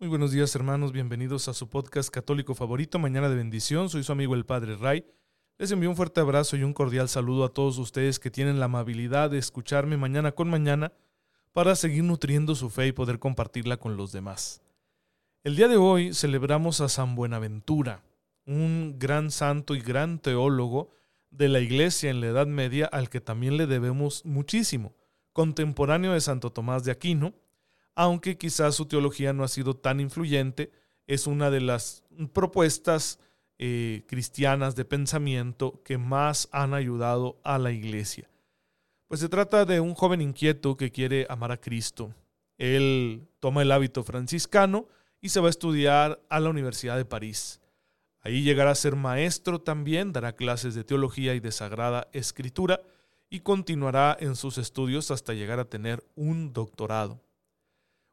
Muy buenos días hermanos, bienvenidos a su podcast católico favorito, Mañana de Bendición. Soy su amigo el Padre Ray. Les envío un fuerte abrazo y un cordial saludo a todos ustedes que tienen la amabilidad de escucharme mañana con mañana para seguir nutriendo su fe y poder compartirla con los demás. El día de hoy celebramos a San Buenaventura, un gran santo y gran teólogo de la Iglesia en la Edad Media al que también le debemos muchísimo, contemporáneo de Santo Tomás de Aquino, aunque quizás su teología no ha sido tan influyente, es una de las propuestas eh, cristianas de pensamiento que más han ayudado a la iglesia. Pues se trata de un joven inquieto que quiere amar a Cristo. Él toma el hábito franciscano y se va a estudiar a la Universidad de París. Ahí llegará a ser maestro también, dará clases de teología y de sagrada escritura y continuará en sus estudios hasta llegar a tener un doctorado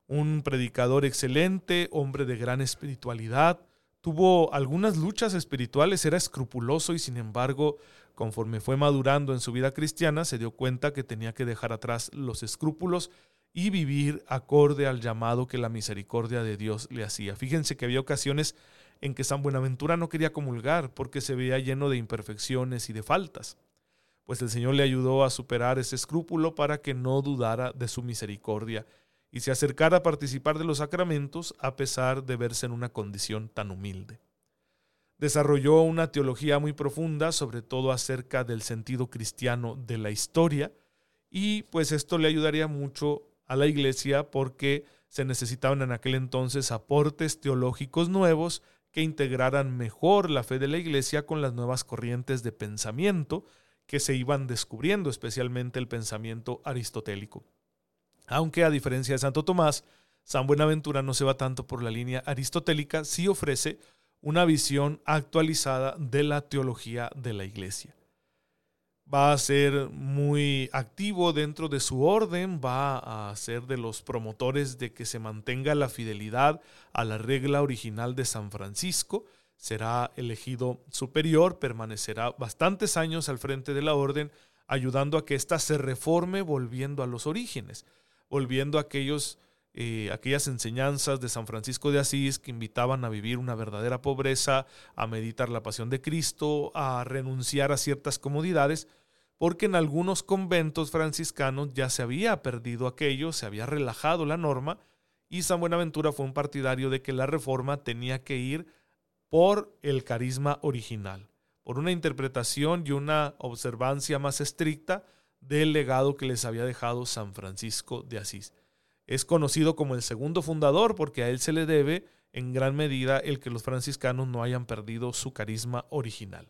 un predicador excelente, hombre de gran espiritualidad, tuvo algunas luchas espirituales, era escrupuloso y sin embargo, conforme fue madurando en su vida cristiana, se dio cuenta que tenía que dejar atrás los escrúpulos y vivir acorde al llamado que la misericordia de Dios le hacía. Fíjense que había ocasiones en que San Buenaventura no quería comulgar porque se veía lleno de imperfecciones y de faltas. Pues el Señor le ayudó a superar ese escrúpulo para que no dudara de su misericordia y se acercara a participar de los sacramentos a pesar de verse en una condición tan humilde. Desarrolló una teología muy profunda, sobre todo acerca del sentido cristiano de la historia, y pues esto le ayudaría mucho a la iglesia porque se necesitaban en aquel entonces aportes teológicos nuevos que integraran mejor la fe de la iglesia con las nuevas corrientes de pensamiento que se iban descubriendo, especialmente el pensamiento aristotélico. Aunque a diferencia de Santo Tomás, San Buenaventura no se va tanto por la línea aristotélica, sí ofrece una visión actualizada de la teología de la Iglesia. Va a ser muy activo dentro de su orden, va a ser de los promotores de que se mantenga la fidelidad a la regla original de San Francisco, será elegido superior, permanecerá bastantes años al frente de la orden, ayudando a que ésta se reforme volviendo a los orígenes volviendo a aquellos, eh, aquellas enseñanzas de San Francisco de Asís que invitaban a vivir una verdadera pobreza, a meditar la pasión de Cristo, a renunciar a ciertas comodidades, porque en algunos conventos franciscanos ya se había perdido aquello, se había relajado la norma, y San Buenaventura fue un partidario de que la reforma tenía que ir por el carisma original, por una interpretación y una observancia más estricta del legado que les había dejado San Francisco de Asís. Es conocido como el segundo fundador porque a él se le debe en gran medida el que los franciscanos no hayan perdido su carisma original.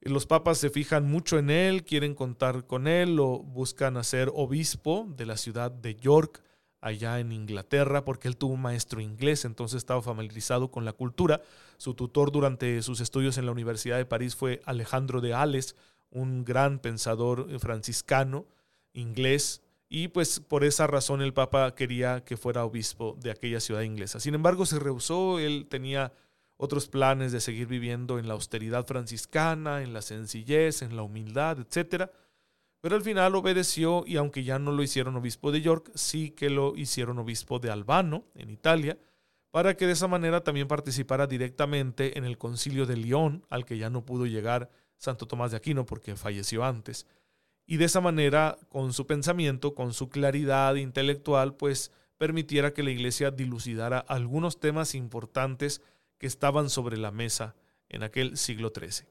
Los papas se fijan mucho en él, quieren contar con él, lo buscan hacer obispo de la ciudad de York, allá en Inglaterra, porque él tuvo un maestro inglés, entonces estaba familiarizado con la cultura. Su tutor durante sus estudios en la Universidad de París fue Alejandro de Ales, un gran pensador eh, franciscano inglés y pues por esa razón el Papa quería que fuera obispo de aquella ciudad inglesa. Sin embargo, se rehusó, él tenía otros planes de seguir viviendo en la austeridad franciscana, en la sencillez, en la humildad, etc. Pero al final obedeció y aunque ya no lo hicieron obispo de York, sí que lo hicieron obispo de Albano, en Italia, para que de esa manera también participara directamente en el concilio de León, al que ya no pudo llegar Santo Tomás de Aquino porque falleció antes. Y de esa manera, con su pensamiento, con su claridad intelectual, pues permitiera que la iglesia dilucidara algunos temas importantes que estaban sobre la mesa en aquel siglo XIII.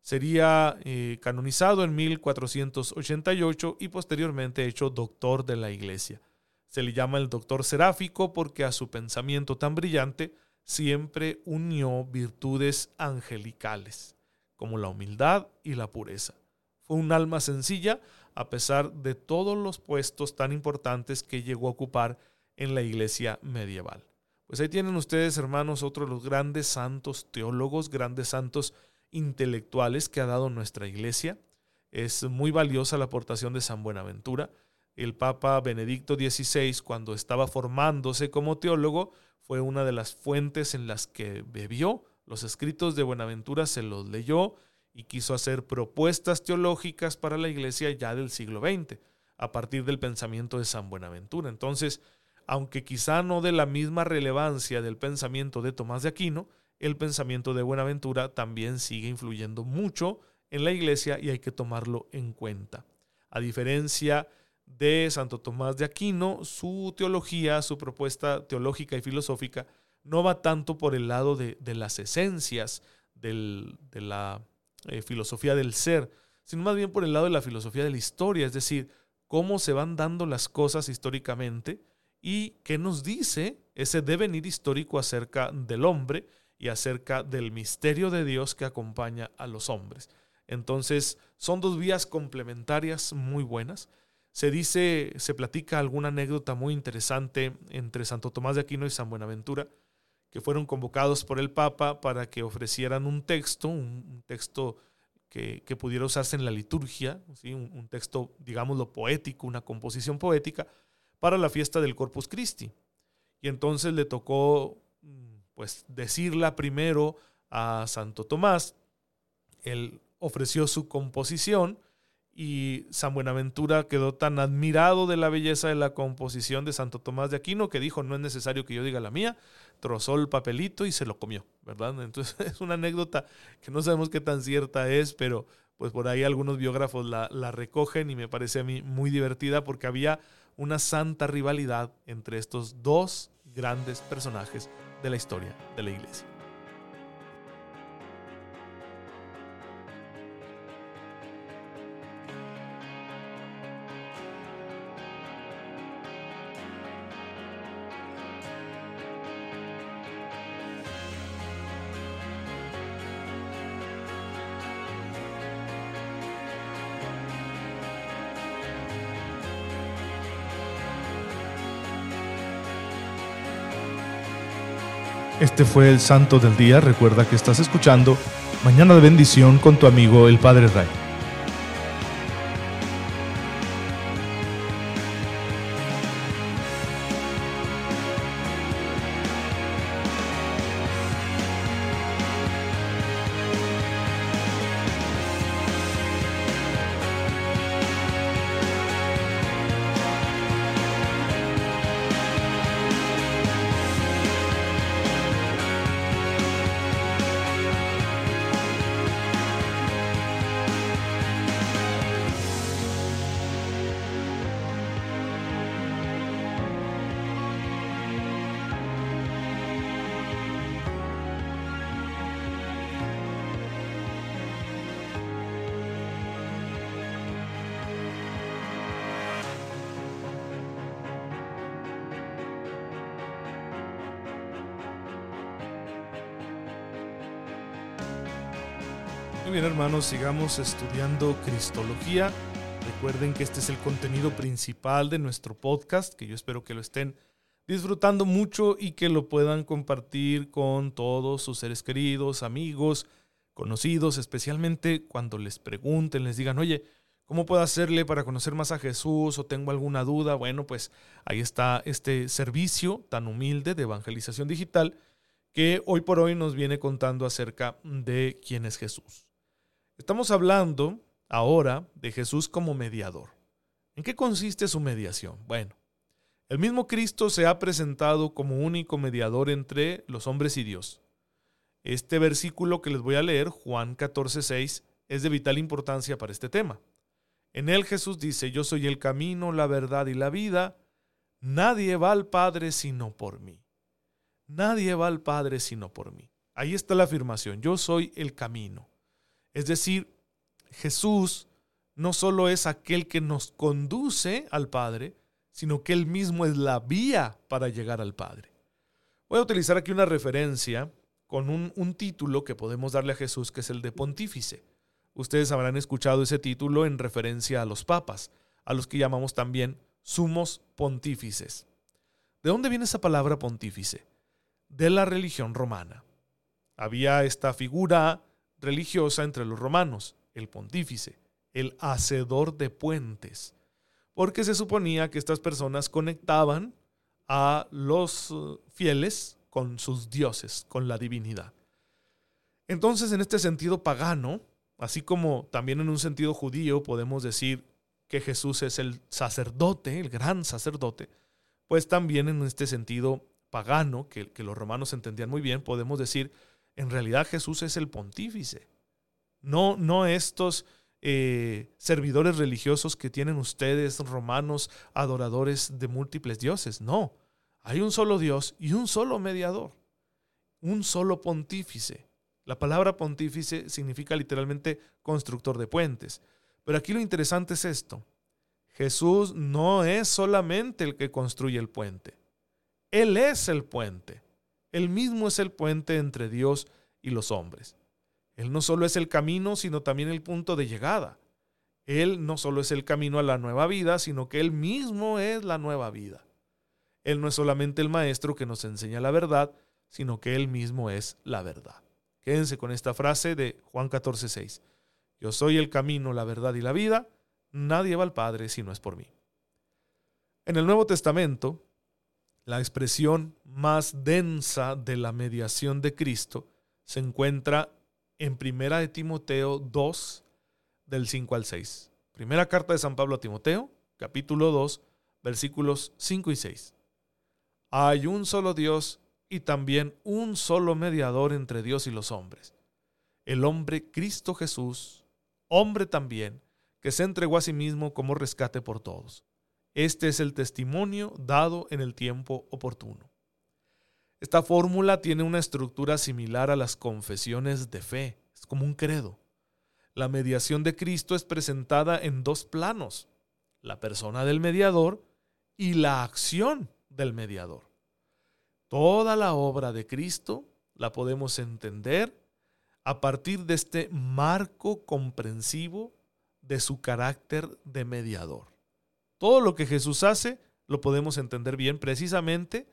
Sería eh, canonizado en 1488 y posteriormente hecho doctor de la iglesia. Se le llama el doctor seráfico porque a su pensamiento tan brillante siempre unió virtudes angelicales como la humildad y la pureza. Fue un alma sencilla a pesar de todos los puestos tan importantes que llegó a ocupar en la iglesia medieval. Pues ahí tienen ustedes, hermanos, otros de los grandes santos teólogos, grandes santos intelectuales que ha dado nuestra iglesia. Es muy valiosa la aportación de San Buenaventura. El Papa Benedicto XVI, cuando estaba formándose como teólogo, fue una de las fuentes en las que bebió los escritos de Buenaventura se los leyó y quiso hacer propuestas teológicas para la iglesia ya del siglo XX, a partir del pensamiento de San Buenaventura. Entonces, aunque quizá no de la misma relevancia del pensamiento de Tomás de Aquino, el pensamiento de Buenaventura también sigue influyendo mucho en la iglesia y hay que tomarlo en cuenta. A diferencia de Santo Tomás de Aquino, su teología, su propuesta teológica y filosófica, no va tanto por el lado de, las esencias de la eh, filosofía del ser, sino más bien por el lado de la filosofía de la historia, es decir, cómo se van dando las cosas históricamente y qué nos dice ese devenir histórico acerca del hombre y acerca del misterio de Dios que acompaña a los hombres. Entonces, son dos vías complementarias muy buenas. Se dice, se platica alguna anécdota muy interesante entre Santo Tomás de Aquino y San Buenaventura, que fueron convocados por el Papa para que ofrecieran un texto, un, texto que, pudiera usarse en la liturgia, un, un, texto, digámoslo, poético, una composición poética, para la fiesta del Corpus Christi. Y entonces le tocó, mm, pues, decirla primero a Santo Tomás. Él ofreció su composición y San Buenaventura quedó tan admirado de la belleza de la composición de Santo Tomás de Aquino que dijo, no es necesario que yo diga la mía, trozó el papelito y se lo comió, ¿verdad? Entonces es una anécdota que no sabemos qué tan cierta es, pero pues por ahí algunos biógrafos la, la recogen y me parece a mí muy divertida porque había una santa rivalidad entre estos dos grandes personajes de la historia de la iglesia. Este fue el Santo del Día. Recuerda que estás escuchando Mañana de Bendición con tu amigo el Padre Ray. Bien hermanos, sigamos estudiando Cristología. Recuerden que este es el contenido principal de nuestro podcast, que yo espero que lo estén disfrutando mucho y que lo puedan compartir con todos sus seres queridos, amigos, conocidos, especialmente cuando les pregunten, les digan, oye, ¿cómo puedo hacerle para conocer más a Jesús o tengo alguna duda? Bueno, pues ahí está este servicio tan humilde de evangelización digital que hoy por hoy nos viene contando acerca de quién es Jesús. Estamos hablando ahora de Jesús como mediador. ¿En qué consiste su mediación? Bueno, el mismo Cristo se ha presentado como único mediador entre los hombres y Dios. Este versículo que les voy a leer, Juan 14:6, es de vital importancia para este tema. En él Jesús dice, yo soy el camino, la verdad y la vida. Nadie va al Padre sino por mí. Nadie va al Padre sino por mí. Ahí está la afirmación, yo soy el camino. Es decir, Jesús no solo es aquel que nos conduce al Padre, sino que Él mismo es la vía para llegar al Padre. Voy a utilizar aquí una referencia con un, título que podemos darle a Jesús, que es el de pontífice. Ustedes habrán escuchado ese título en referencia a los papas, a los que llamamos también sumos pontífices. ¿De dónde viene esa palabra pontífice? De la religión romana. Había esta figura religiosa entre los romanos, el pontífice, el hacedor de puentes, porque se suponía que estas personas conectaban a los uh, fieles con sus dioses, con la divinidad. Entonces, en este sentido pagano, así como también en un sentido judío, podemos decir que Jesús es el sacerdote, el gran sacerdote, pues también en este sentido pagano, que, que los romanos entendían muy bien, podemos decir, en realidad Jesús es el pontífice. No, no estos eh, servidores religiosos que tienen ustedes, romanos, adoradores de múltiples dioses. No, hay un solo Dios y un solo mediador, un solo pontífice. La palabra pontífice significa literalmente constructor de puentes. Pero aquí lo interesante es esto. Jesús no es solamente el que construye el puente. Él es el puente. Él mismo es el puente entre Dios y los hombres. Él no solo es el camino, sino también el punto de llegada. Él no solo es el camino a la nueva vida, sino que Él mismo es la nueva vida. Él no es solamente el maestro que nos enseña la verdad, sino que Él mismo es la verdad. Quédense con esta frase de Juan 14:6. Yo soy el camino, la verdad y la vida. Nadie va al Padre si no es por mí. En el Nuevo Testamento, la expresión más densa de la mediación de Cristo se encuentra en Primera de Timoteo 2, del 5 al 6. Primera carta de San Pablo a Timoteo, capítulo 2, versículos 5 y 6. Hay un solo Dios y también un solo mediador entre Dios y los hombres, el hombre Cristo Jesús, hombre también, que se entregó a sí mismo como rescate por todos. Este es el testimonio dado en el tiempo oportuno. Esta fórmula tiene una estructura similar a las confesiones de fe, es como un credo. La mediación de Cristo es presentada en dos planos, la persona del mediador y la acción del mediador. Toda la obra de Cristo la podemos entender a partir de este marco comprensivo de su carácter de mediador. Todo lo que Jesús hace lo podemos entender bien precisamente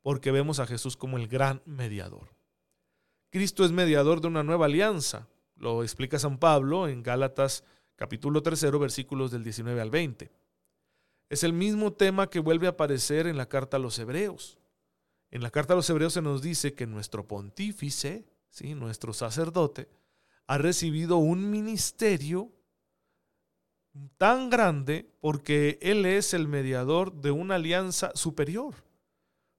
porque vemos a Jesús como el gran mediador. Cristo es mediador de una nueva alianza, lo explica San Pablo en Gálatas capítulo 3, versículos del 19 al 20. Es el mismo tema que vuelve a aparecer en la carta a los hebreos. En la carta a los hebreos se nos dice que nuestro pontífice, ¿sí? nuestro sacerdote, ha recibido un ministerio tan grande porque Él es el mediador de una alianza superior.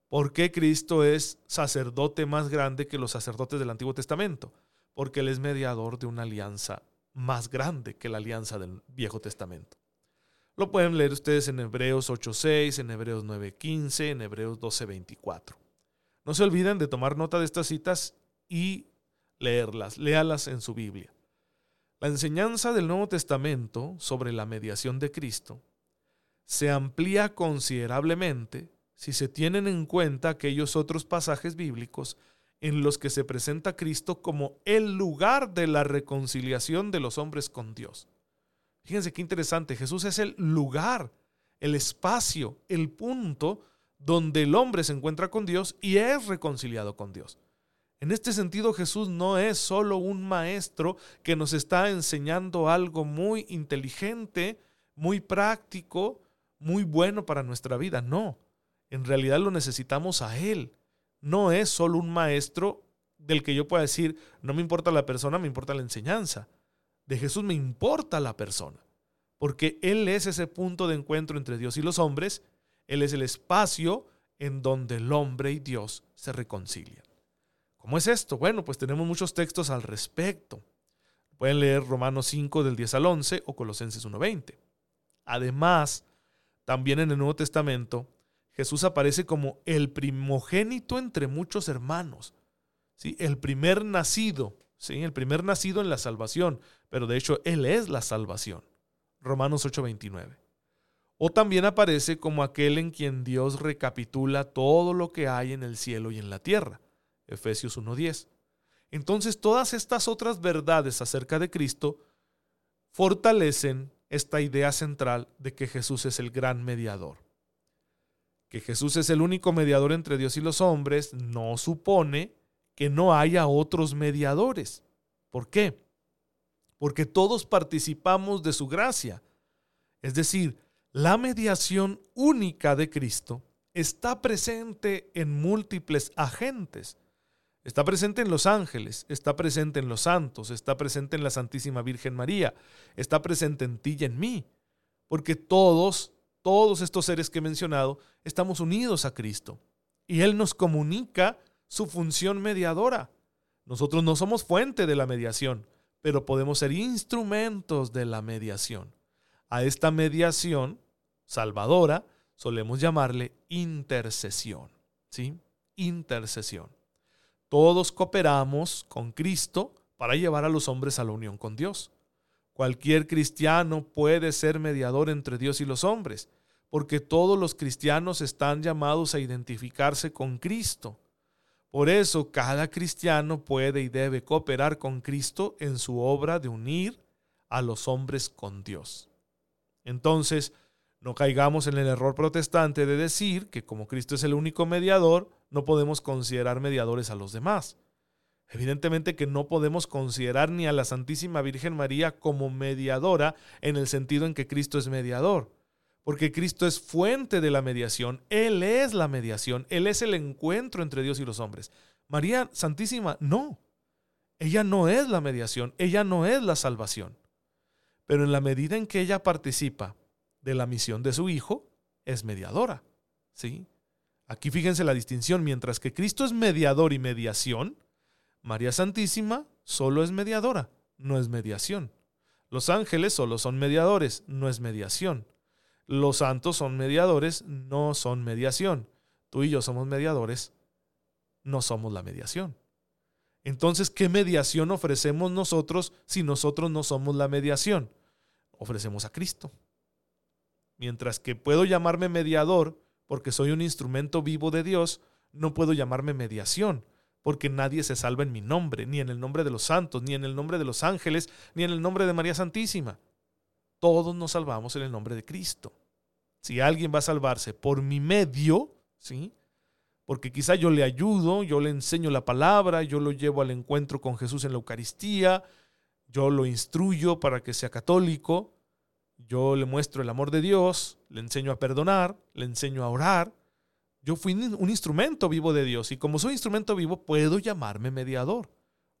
¿Por qué Cristo es sacerdote más grande que los sacerdotes del Antiguo Testamento? Porque Él es mediador de una alianza más grande que la alianza del Viejo Testamento. Lo pueden leer ustedes en Hebreos 8.6, en Hebreos 9.15, en Hebreos 12.24. No se olviden de tomar nota de estas citas y leerlas, léalas en su Biblia. La enseñanza del Nuevo Testamento sobre la mediación de Cristo se amplía considerablemente si se tienen en cuenta aquellos otros pasajes bíblicos en los que se presenta Cristo como el lugar de la reconciliación de los hombres con Dios. Fíjense qué interesante, Jesús es el lugar, el espacio, el punto donde el hombre se encuentra con Dios y es reconciliado con Dios. En este sentido, Jesús no es solo un maestro que nos está enseñando algo muy inteligente, muy práctico, muy bueno para nuestra vida. No, en realidad lo necesitamos a Él. No es solo un maestro del que yo pueda decir, no me importa la persona, me importa la enseñanza. De Jesús me importa la persona, porque Él es ese punto de encuentro entre Dios y los hombres, Él es el espacio en donde el hombre y Dios se reconcilian. ¿Cómo es esto? Bueno, pues tenemos muchos textos al respecto. Pueden leer Romanos 5 del 10 al 11 o Colosenses 1.20. Además, también en el Nuevo Testamento Jesús aparece como el primogénito entre muchos hermanos, ¿sí? el primer nacido, ¿sí? el primer nacido en la salvación, pero de hecho Él es la salvación. Romanos 8:29. O también aparece como aquel en quien Dios recapitula todo lo que hay en el cielo y en la tierra. Efesios 1:10. Entonces todas estas otras verdades acerca de Cristo fortalecen esta idea central de que Jesús es el gran mediador que Jesús es el único mediador entre Dios y los hombres no supone que no haya otros mediadores. ¿Por qué? Porque todos participamos de su gracia. Es decir, la mediación única de Cristo está presente en múltiples agentes. Está presente en los ángeles, está presente en los santos, está presente en la Santísima Virgen María, está presente en ti y en mí, porque todos todos estos seres que he mencionado, estamos unidos a Cristo. Y Él nos comunica su función mediadora. Nosotros no somos fuente de la mediación, pero podemos ser instrumentos de la mediación. A esta mediación salvadora solemos llamarle intercesión. ¿Sí? Intercesión. Todos cooperamos con Cristo para llevar a los hombres a la unión con Dios. Cualquier cristiano puede ser mediador entre Dios y los hombres, porque todos los cristianos están llamados a identificarse con Cristo. Por eso cada cristiano puede y debe cooperar con Cristo en su obra de unir a los hombres con Dios. Entonces, no caigamos en el error protestante de decir que como Cristo es el único mediador, no podemos considerar mediadores a los demás. Evidentemente que no podemos considerar ni a la Santísima Virgen María como mediadora en el sentido en que Cristo es mediador, porque Cristo es fuente de la mediación, Él es la mediación, Él es el encuentro entre Dios y los hombres. María Santísima, no, ella no es la mediación, ella no es la salvación, pero en la medida en que ella participa de la misión de su Hijo, es mediadora. ¿sí? Aquí fíjense la distinción, mientras que Cristo es mediador y mediación, María Santísima solo es mediadora, no es mediación. Los ángeles solo son mediadores, no es mediación. Los santos son mediadores, no son mediación. Tú y yo somos mediadores, no somos la mediación. Entonces, ¿qué mediación ofrecemos nosotros si nosotros no somos la mediación? Ofrecemos a Cristo. Mientras que puedo llamarme mediador porque soy un instrumento vivo de Dios, no puedo llamarme mediación, porque nadie se salva en mi nombre, ni en el nombre de los santos, ni en el nombre de los ángeles, ni en el nombre de María Santísima. Todos nos salvamos en el nombre de Cristo. Si alguien va a salvarse por mi medio, ¿sí? Porque quizá yo le ayudo, yo le enseño la palabra, yo lo llevo al encuentro con Jesús en la Eucaristía, yo lo instruyo para que sea católico, yo le muestro el amor de Dios, le enseño a perdonar, le enseño a orar. Yo fui un instrumento vivo de Dios y como soy instrumento vivo puedo llamarme mediador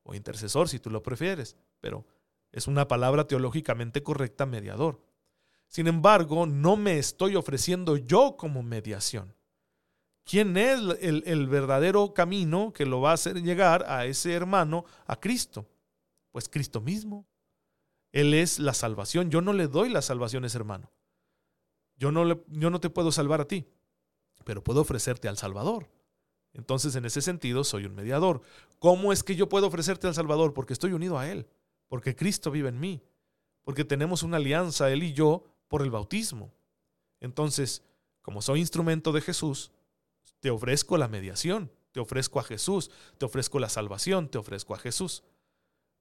o intercesor si tú lo prefieres, pero es una palabra teológicamente correcta mediador. Sin embargo, no me estoy ofreciendo yo como mediación. ¿Quién es el, el, verdadero camino que lo va a hacer llegar a ese hermano, a Cristo? Pues Cristo mismo. Él es la salvación. Yo no le doy las salvaciones, hermano. Yo no, le, yo no te puedo salvar a ti, pero puedo ofrecerte al Salvador. Entonces, en ese sentido, soy un mediador. ¿Cómo es que yo puedo ofrecerte al Salvador? Porque estoy unido a Él, porque Cristo vive en mí, porque tenemos una alianza, Él y yo, por el bautismo. Entonces, como soy instrumento de Jesús, te ofrezco la mediación, te ofrezco a Jesús, te ofrezco la salvación, te ofrezco a Jesús.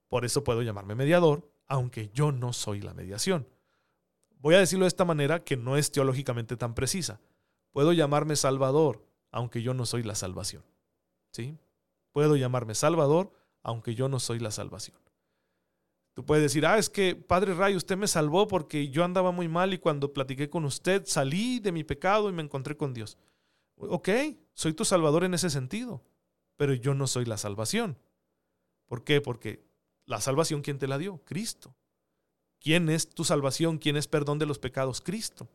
Por eso puedo llamarme mediador, aunque yo no soy la mediación. Voy a decirlo de esta manera que no es teológicamente tan precisa. Puedo llamarme Salvador, aunque yo no soy la salvación. ¿Sí? Puedo llamarme Salvador, aunque yo no soy la salvación. Tú puedes decir, ah, es que Padre Ray, usted me salvó porque yo andaba muy mal y cuando platiqué con usted salí de mi pecado y me encontré con Dios. Ok, soy tu Salvador en ese sentido, pero yo no soy la salvación. ¿Por qué? Porque la salvación, ¿quién te la dio? Cristo. ¿Quién es tu salvación? ¿Quién es perdón de los pecados? Cristo.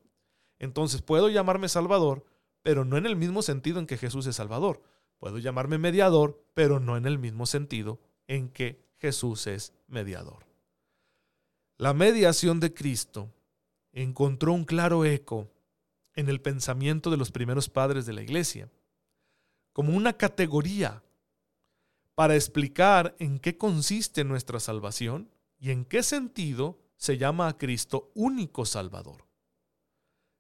Entonces puedo llamarme Salvador, pero no en el mismo sentido en que Jesús es Salvador. Puedo llamarme mediador, pero no en el mismo sentido en que Jesús es mediador. La mediación de Cristo encontró un claro eco en el pensamiento de los primeros padres de la iglesia, como una categoría para explicar en qué consiste nuestra salvación y en qué sentido se llama a Cristo único Salvador.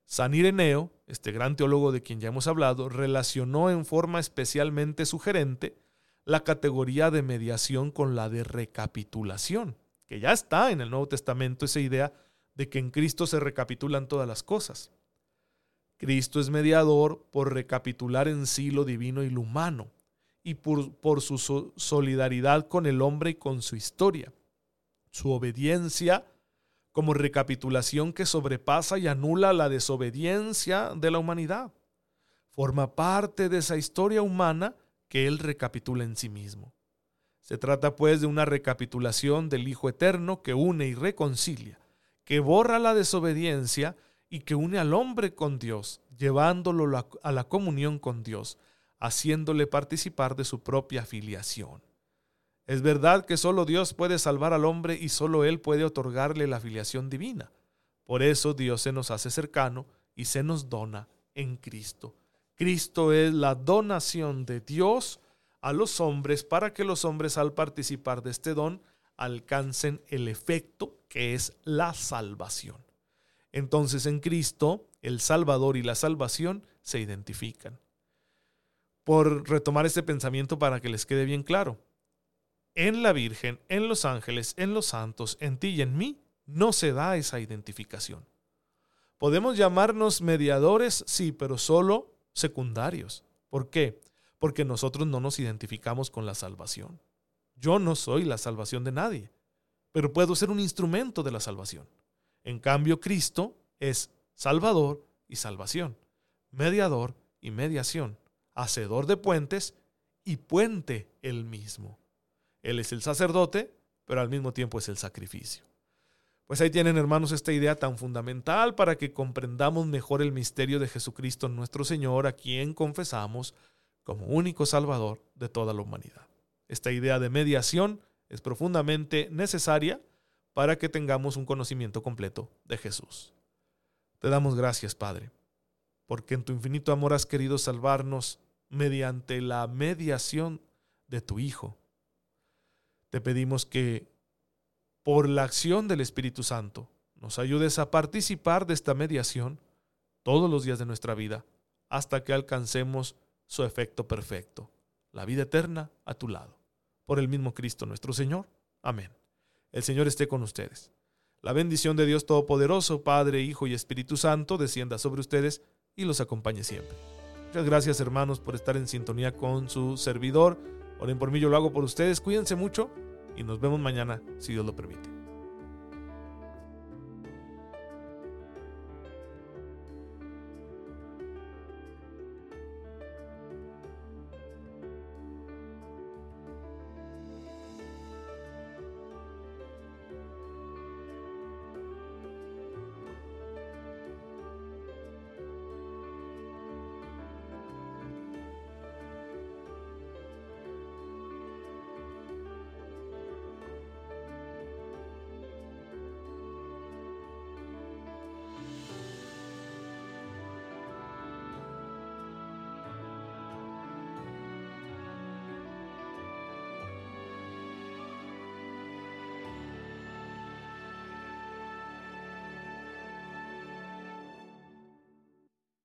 San Ireneo, este gran teólogo de quien ya hemos hablado, relacionó en forma especialmente sugerente la categoría de mediación con la de recapitulación, que ya está en el Nuevo Testamento esa idea de que en Cristo se recapitulan todas las cosas. Cristo es mediador por recapitular en sí lo divino y lo humano, y por, su solidaridad con el hombre y con su historia. Su obediencia como recapitulación que sobrepasa y anula la desobediencia de la humanidad. Forma parte de esa historia humana que él recapitula en sí mismo. Se trata pues de una recapitulación del Hijo Eterno que une y reconcilia, que borra la desobediencia y que une al hombre con Dios, llevándolo a la comunión con Dios, haciéndole participar de su propia filiación. Es verdad que solo Dios puede salvar al hombre y solo Él puede otorgarle la filiación divina. Por eso Dios se nos hace cercano y se nos dona en Cristo. Cristo es la donación de Dios a los hombres para que los hombres al participar de este don alcancen el efecto que es la salvación. Entonces en Cristo el Salvador y la salvación se identifican. Por retomar este pensamiento para que les quede bien claro, en la Virgen, en los ángeles, en los santos, en ti y en mí, no se da esa identificación. Podemos llamarnos mediadores, sí, pero solo secundarios. ¿Por qué? Porque nosotros no nos identificamos con la salvación. Yo no soy la salvación de nadie, pero puedo ser un instrumento de la salvación. En cambio, Cristo es Salvador y salvación, mediador y mediación, hacedor de puentes y puente él mismo. Él es el sacerdote, pero al mismo tiempo es el sacrificio. Pues ahí tienen hermanos esta idea tan fundamental para que comprendamos mejor el misterio de Jesucristo nuestro Señor, a quien confesamos como único Salvador de toda la humanidad. Esta idea de mediación es profundamente necesaria para que tengamos un conocimiento completo de Jesús. Te damos gracias, Padre, porque en tu infinito amor has querido salvarnos mediante la mediación de tu Hijo. Te pedimos que, por la acción del Espíritu Santo, nos ayudes a participar de esta mediación todos los días de nuestra vida hasta que alcancemos su efecto perfecto, la vida eterna a tu lado. Por el mismo Cristo nuestro Señor. Amén. El Señor esté con ustedes. La bendición de Dios Todopoderoso, Padre, Hijo y Espíritu Santo, descienda sobre ustedes y los acompañe siempre. Muchas gracias hermanos por estar en sintonía con su servidor. Oren por mí, yo lo hago por ustedes. Cuídense mucho y nos vemos mañana, si Dios lo permite.